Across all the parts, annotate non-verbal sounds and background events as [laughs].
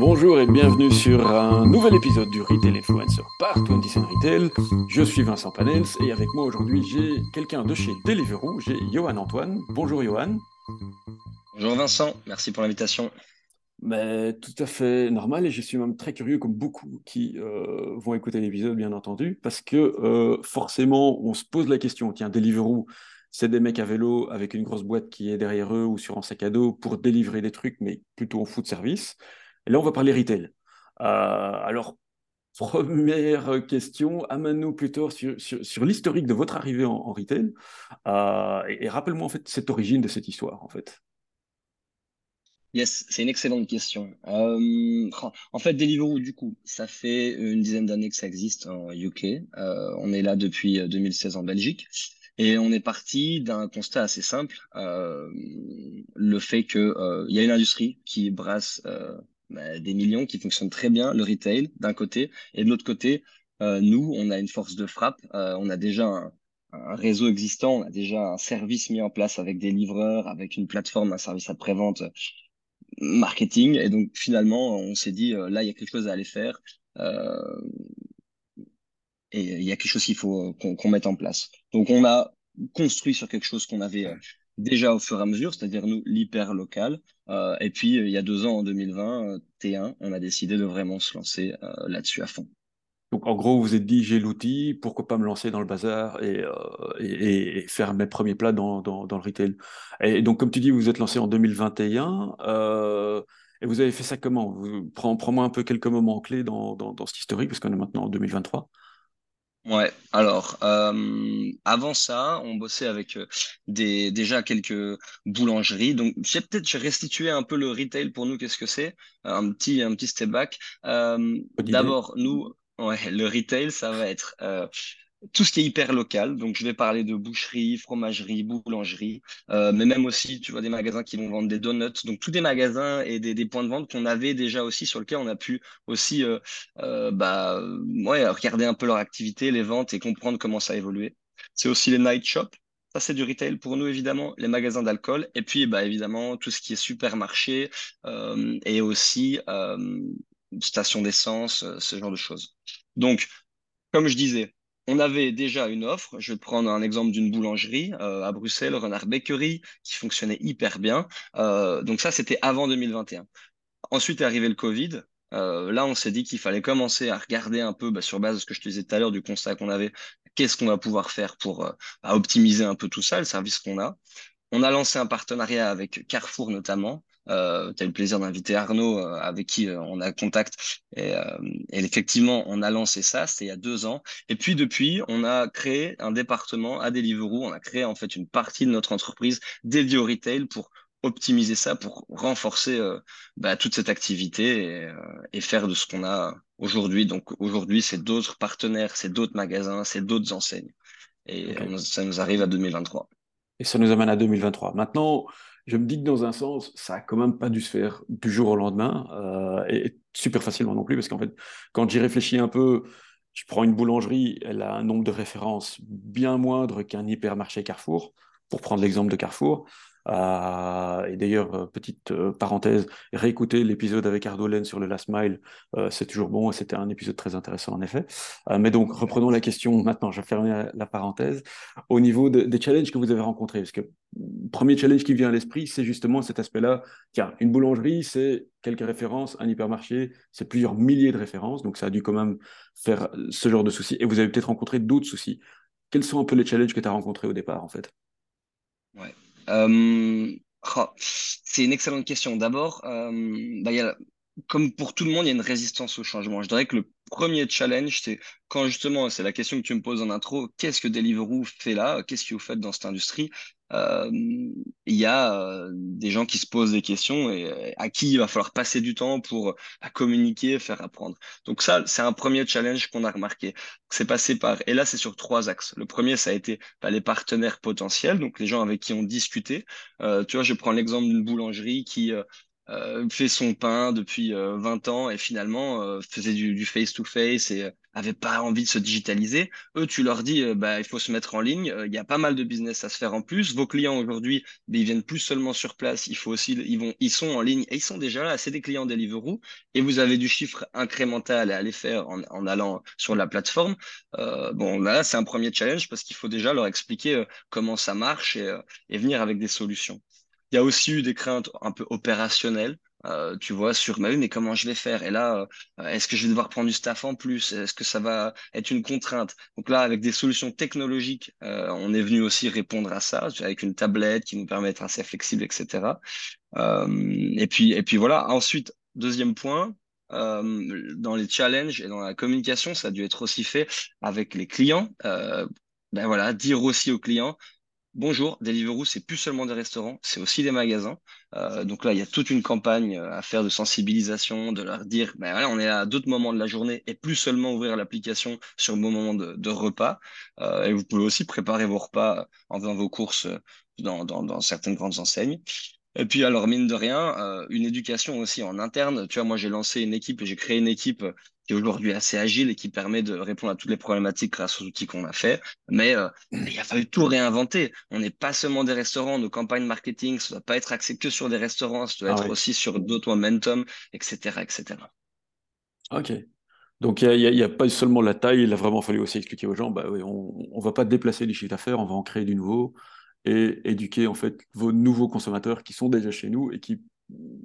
Bonjour et bienvenue sur un nouvel épisode du Retail Influencer par 20 Retail. Je suis Vincent Panels et avec moi aujourd'hui j'ai quelqu'un de chez Deliveroo, j'ai Johan Antoine. Bonjour Johan. Bonjour Vincent, merci pour l'invitation. Mais tout à fait normal et je suis même très curieux comme beaucoup qui euh, vont écouter l'épisode bien entendu parce que euh, forcément on se pose la question, tiens Deliveroo c'est des mecs à vélo avec une grosse boîte qui est derrière eux ou sur un sac à dos pour délivrer des trucs mais plutôt en food service. Là, on va parler retail. Euh, alors, première question, amène-nous plutôt sur, l'historique de votre arrivée en, retail. Euh, et, rappelle-moi en fait cette origine de cette histoire, en fait. Yes, c'est une excellente question. Euh, en fait, Deliveroo, du coup, ça fait une dizaine d'années que ça existe en UK. on est là depuis 2016 en Belgique. Et on est parti d'un constat assez simple, le fait qu'il il y a une industrie qui brasse bah, des millions qui fonctionnent très bien, le retail d'un côté, et de l'autre côté, euh, nous, on a une force de frappe, euh, on a déjà un, réseau existant, on a déjà un service mis en place avec des livreurs, avec une plateforme, un service après-vente marketing, et donc finalement, on s'est dit, euh, là, il y a quelque chose à aller faire, et il y a quelque chose qu'il faut qu'on mette en place. Donc on a construit sur quelque chose qu'on avait déjà au fur et à mesure, c'est-à-dire nous, l'hyper local. Euh, et puis, il y a deux ans, en 2020, euh, T1, on a décidé de vraiment se lancer euh, là-dessus à fond. Donc, en gros, vous vous êtes dit, j'ai l'outil, pourquoi pas me lancer dans le bazar et, faire mes premiers plats dans, le retail. Et donc, comme tu dis, vous vous êtes lancé en 2021. et vous avez fait ça comment? Prends-moi un peu quelques moments clés dans, dans, dans historique, parce qu'on est maintenant en 2023. Ouais, alors euh, avant ça, on bossait avec euh, des déjà quelques boulangeries. Donc, j'ai peut-être restitué un peu le retail pour nous. Qu'est-ce que c'est? Un petit un petit step back. Euh, d'abord, nous, ouais, le retail, ça va être tout ce qui est hyper local. Donc, je vais parler de boucherie, fromagerie, boulangerie, euh, mais même aussi, tu vois, des magasins qui vont vendre des donuts. Donc, tous des magasins et des, des points de vente qu'on avait déjà aussi, sur lesquels on a pu aussi euh, euh, bah, ouais, regarder un peu leur activité, les ventes et comprendre comment ça a évolué. C'est aussi les night shops. Ça, c'est du retail pour nous, évidemment, les magasins d'alcool. Et puis, bah, évidemment, tout ce qui est supermarché euh, et aussi euh, station d'essence, ce genre de choses. Donc, comme je disais, on avait déjà une offre. Je vais prendre un exemple d'une boulangerie euh, à Bruxelles, Renard Bakery, qui fonctionnait hyper bien. Euh, donc ça, c'était avant 2021. Ensuite est arrivé le Covid. Euh, là, on s'est dit qu'il fallait commencer à regarder un peu, bah, sur base de ce que je te disais tout à l'heure, du constat qu'on avait, qu'est-ce qu'on va pouvoir faire pour bah, optimiser un peu tout ça, le service qu'on a. On a lancé un partenariat avec Carrefour notamment, euh, tu as eu le plaisir d'inviter Arnaud, euh, avec qui euh, on a contact. Et, euh, et, effectivement, on a lancé ça, c'était il y a deux ans. Et puis depuis, on a créé un département à Deliveroo. On a créé en fait une partie de notre entreprise dédiée au retail pour optimiser ça, pour renforcer bah, toute cette activité et, et faire de ce qu'on a aujourd'hui. Donc aujourd'hui, c'est d'autres partenaires, c'est d'autres magasins, c'est d'autres enseignes. Et ça nous arrive à 2023. Et ça nous amène à 2023. Maintenant, je me dis que dans un sens, ça a quand même pas dû se faire du jour au lendemain, euh, et super facilement non plus, parce qu'en fait, quand j'y réfléchis un peu, je prends une boulangerie, elle a un nombre de références bien moindre qu'un hypermarché Carrefour, pour prendre l'exemple de Carrefour. Euh, et d'ailleurs, euh, petite euh, parenthèse, réécouter l'épisode avec Ardolen sur le Last Mile, c'est toujours bon, c'était un épisode très intéressant en effet. mais donc, reprenons la question maintenant, je vais fermer la, parenthèse. Au niveau des challenges que vous avez rencontrés, parce que le premier challenge qui vient à l'esprit, c'est justement cet aspect-là. Tiens, une boulangerie, c'est quelques références, un hypermarché, c'est plusieurs milliers de références, donc ça a dû quand même faire ce genre de soucis. Et vous avez peut-être rencontré d'autres soucis. Quels sont un peu les challenges que tu as rencontrés au départ, en fait? Ouais. Euh, oh, c'est une excellente question. D'abord, euh, bah, y a, comme pour tout le monde, il y a une résistance au changement. Je dirais que le premier challenge, c'est quand justement, c'est la question que tu me poses en intro, qu'est-ce que Deliveroo fait là? Qu'est-ce que vous faites dans cette industrie? Il y a euh, des gens qui se posent des questions et à qui il va falloir passer du temps pour communiquer, faire apprendre. Donc ça, c'est un premier challenge qu'on a remarqué. C'est passé par, et là, c'est sur trois axes. Le premier, ça a été bah, les partenaires potentiels, donc les gens avec qui on discutait. Euh, tu vois, je prends l'exemple d'une boulangerie qui euh, fait son pain depuis 20 euh, ans et finalement euh, faisait du face-to-face et avaient pas envie de se digitaliser. Eux, tu leur dis, euh, bah, il faut se mettre en ligne. Euh, il y a pas mal de business à se faire en plus. Vos clients aujourd'hui, bah, ils viennent plus seulement sur place. Il faut aussi, ils vont, ils sont en ligne et ils sont déjà là. C'est des clients Deliveroo et vous avez du chiffre incrémental à aller faire en, allant sur la plateforme. Euh, bon, là, c'est un premier challenge parce qu'il faut déjà leur expliquer comment ça marche et venir avec des solutions. Il y a aussi eu des craintes un peu opérationnelles. Euh, tu vois, sur ma vie, mais comment je vais faire? Et là, euh, est-ce que je vais devoir prendre du staff en plus? Est-ce que ça va être une contrainte? Donc là, avec des solutions technologiques, euh, on est venu aussi répondre à ça, avec une tablette qui nous permet d'être assez flexible, etc. et puis, et puis voilà. Ensuite, deuxième point, dans les challenges et dans la communication, ça a dû être aussi fait avec les clients. ben voilà, dire aussi aux clients, Bonjour, Deliveroo, c'est plus seulement des restaurants, c'est aussi des magasins. Euh, donc là, il y a toute une campagne euh, à faire de sensibilisation, de leur dire, ben voilà, on est à d'autres moments de la journée et plus seulement ouvrir l'application sur le moment de, repas. Euh, et vous pouvez aussi préparer vos repas en faisant vos courses dans, certaines grandes enseignes. Et puis alors, mine de rien, une éducation aussi en interne. Tu vois, moi, j'ai lancé une équipe, j'ai créé une équipe qui est aujourd'hui assez agile et qui permet de répondre à toutes les problématiques grâce aux outils qu'on a fait. Mais euh, il a fallu tout réinventer. On n'est pas seulement des restaurants, nos campagnes marketing, ça ne doit pas être axé que sur des restaurants, ça doit ah être aussi sur d'autres momentum, etc., etc. Ok. Donc, il n'y a, pas seulement la taille, il a vraiment fallu aussi expliquer aux gens, bah, oui, on ne va pas déplacer les chiffres d'affaires, on va en créer du nouveau et éduquer en fait vos nouveaux consommateurs qui sont déjà chez nous et qui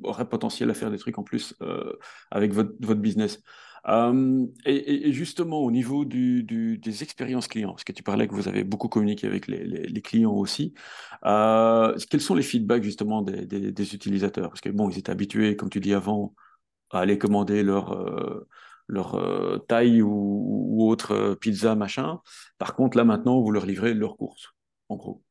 auraient potentiel à faire des trucs en plus euh, avec votre, votre business. Euh, et, justement, au niveau des expériences clients, parce que tu parlais que vous avez beaucoup communiqué avec les, clients aussi, euh, quels sont les feedbacks justement des, utilisateurs? Parce que bon, ils étaient habitués, comme tu dis avant, à aller commander leur, leur taille ou, ou, autre pizza, machin. Par contre, là maintenant, vous leur livrez leurs courses, en gros.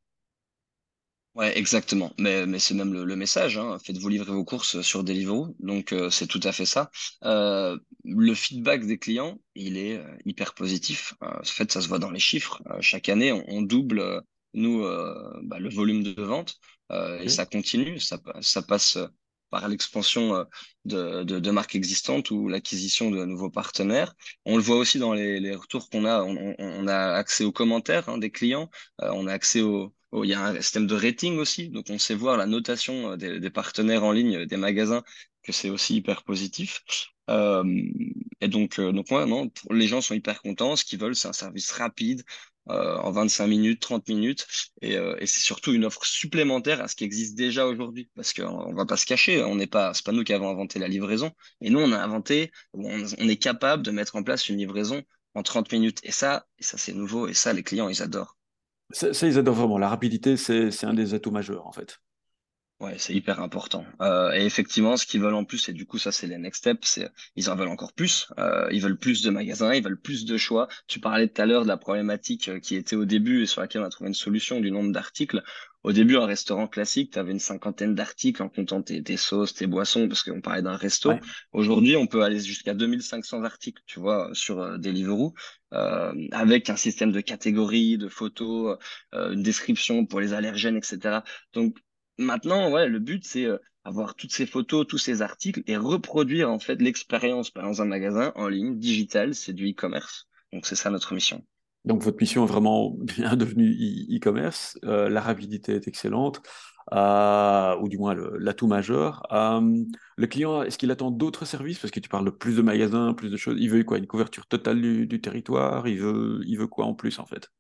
Ouais, exactement. Mais, mais c'est même le, le message. Hein. Faites-vous livrer vos courses sur Deliveroo. Donc, euh, c'est tout à fait ça. Euh, le feedback des clients, il est euh, hyper positif. en fait, ça se voit dans les chiffres. chaque année, on, on double, nous, bah, le volume de vente. Et ça continue. Ça, ça passe par l'expansion de, de, de, marques existantes ou l'acquisition de nouveaux partenaires. On le voit aussi dans les, les retours qu'on a. On, on, a accès aux commentaires hein, des clients. on a accès aux il y a un système de rating aussi, donc on sait voir la notation euh, des, partenaires en ligne, euh, des magasins, que c'est aussi hyper positif. Euh, et donc, donc ouais, non, les gens sont hyper contents. Ce qu'ils veulent, c'est un service rapide, en 25 minutes, 30 minutes, et, et c'est surtout une offre supplémentaire à ce qui existe déjà aujourd'hui, parce qu'on va pas se cacher, on n'est pas, pas nous qui avons inventé la livraison, et nous on a inventé, on, on est capable de mettre en place une livraison en 30 minutes, et ça, et ça c'est nouveau, et ça les clients ils adorent. Ça, ils adorent vraiment. La rapidité, c'est un des atouts majeurs, en fait. Ouais, c'est hyper important. Euh, et effectivement, ce qu'ils veulent en plus, et du coup, ça, c'est les next steps, c'est ils en veulent encore plus. Euh, ils veulent plus de magasins, ils veulent plus de choix. Tu parlais tout à l'heure de la problématique euh, qui était au début et sur laquelle on a trouvé une solution du nombre d'articles. Au début, un restaurant classique, tu avais une cinquantaine d'articles en comptant tes, tes, sauces, tes boissons, parce qu'on parlait d'un resto. Aujourd'hui, on peut aller jusqu'à 2500 articles, tu vois, sur euh, Deliveroo, euh, avec un système de catégories, de photos, euh, une description pour les allergènes, etc. Donc, Maintenant, ouais, le but, c'est euh, avoir toutes ces photos, tous ces articles et reproduire en fait l'expérience dans un magasin en ligne, digital, c'est du e-commerce. Donc c'est ça notre mission. Donc votre mission est vraiment bien [laughs] devenue e-commerce. Euh, la rapidité est excellente, euh, ou du moins l'atout majeur. le client, est-ce qu'il attend d'autres services? Parce que tu parles de plus de magasins, plus de choses. Il veut quoi? Une couverture totale du, du territoire? Il veut, il veut quoi en plus en fait?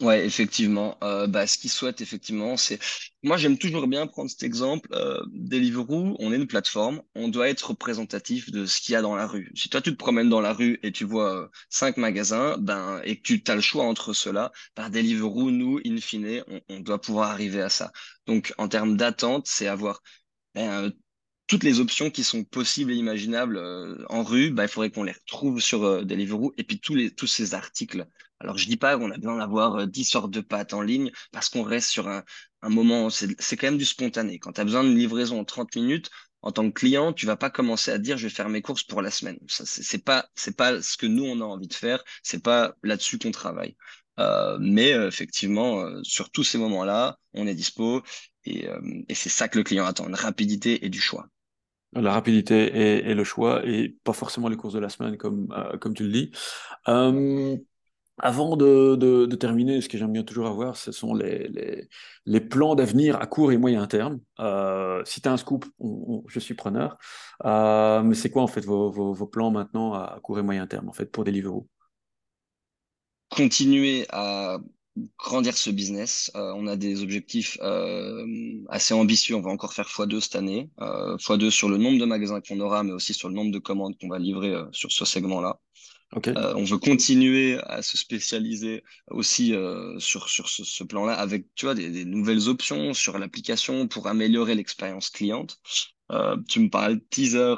Ouais, effectivement. Euh, bah, ce qu'ils souhaitent, effectivement, c'est. Moi, j'aime toujours bien prendre cet exemple. Euh, Deliveroo, on est une plateforme, on doit être représentatif de ce qu'il y a dans la rue. Si toi, tu te promènes dans la rue et tu vois euh, cinq magasins, ben, et que tu as le choix entre ceux-là, par Deliveroo, nous, in fine, on, on, doit pouvoir arriver à ça. Donc, en termes d'attente, c'est avoir ben, toutes les options qui sont possibles et imaginables euh, en rue, ben, il faudrait qu'on les retrouve sur euh, Deliveroo et puis tous les tous ces articles alors, je dis pas qu'on a besoin d'avoir 10 euh, sortes de pâtes en ligne parce qu'on reste sur un, un moment, c'est quand même du spontané. Quand tu as besoin d'une livraison en 30 minutes, en tant que client, tu vas pas commencer à dire je vais faire mes courses pour la semaine. Ça, c'est pas, c'est pas ce que nous on a envie de faire. C'est pas là-dessus qu'on travaille. Euh, mais euh, effectivement, euh, sur tous ces moments-là, on est dispo et, et c'est ça que le client attend, une rapidité et du choix. La rapidité et, le choix, et pas forcément les courses de la semaine, comme, euh, comme tu le dis. Euh, avant de, terminer, ce que j'aime bien toujours avoir, ce sont les, les, plans d'avenir à court et moyen terme. Euh, si tu as un scoop, je suis preneur. mais c'est quoi en fait vos, vos, vos, plans maintenant à court et moyen terme en fait pour Deliveroo Continuer à grandir ce business. Euh, on a des objectifs euh, assez ambitieux. On va encore faire x2 cette année. Euh, x2 sur le nombre de magasins qu'on aura, mais aussi sur le nombre de commandes qu'on va livrer sur ce segment-là. Okay. On veut continuer à se spécialiser aussi sur, sur ce, ce plan-là avec tu vois, des, des, nouvelles options sur l'application pour améliorer l'expérience cliente. Tu me parles de teaser.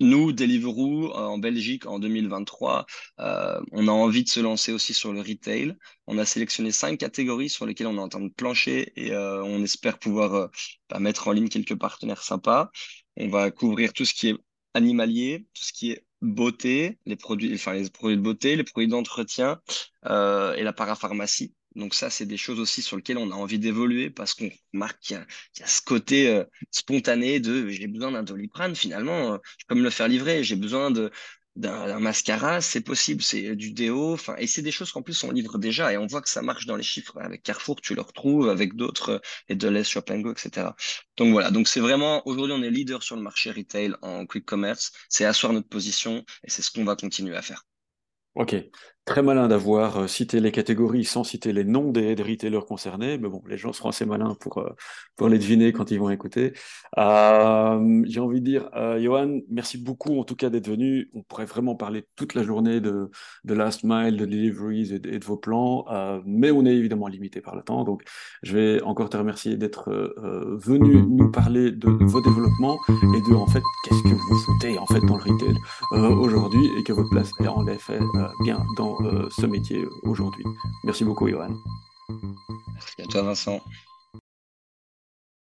Nous, Deliveroo, en Belgique, en 2023, on a envie de se lancer aussi sur le retail. On a sélectionné cinq catégories sur lesquelles on est en train de plancher et on espère pouvoir bah, mettre en ligne quelques partenaires sympas. On va couvrir tout ce qui est animalier, tout ce qui est beauté, les produits, les produits de beauté, les produits d'entretien euh, et la parapharmacie. Donc ça, c'est des choses aussi sur lesquelles on a envie d'évoluer parce qu'on remarque qu'il y, a ce côté euh, spontané de j'ai besoin d'un doliprane, finalement, euh, je peux me le faire livrer, j'ai besoin d'un mascara, c'est possible, c'est du déo, et c'est des choses qu'en plus on livre déjà et on voit que ça marche dans les chiffres. Avec Carrefour, tu le retrouves, avec d'autres, et de l'Est, Shop Go, etc. Donc voilà, donc c'est vraiment, aujourd'hui on est leader sur le marché retail en quick commerce, c'est asseoir notre position et c'est ce qu'on va continuer à faire. Ok, très malin d'avoir euh, cité les catégories sans citer les noms des, des, retailers concernés, mais bon, les gens seront assez malins pour, euh, pour les deviner quand ils vont écouter. Euh, J'ai envie de dire, Johan, merci beaucoup en tout cas d'être venu. On pourrait vraiment parler toute la journée de, Last Mile, de Deliveries et de, vos plans, mais on est évidemment limité par le temps. Donc, je vais encore te remercier d'être venu nous parler de vos développements et de, en fait, qu'est-ce que vous foutez en fait dans le retail aujourd'hui et que votre place est en effet bien dans ce métier aujourd'hui. Merci beaucoup, Johan. Merci à toi, Vincent.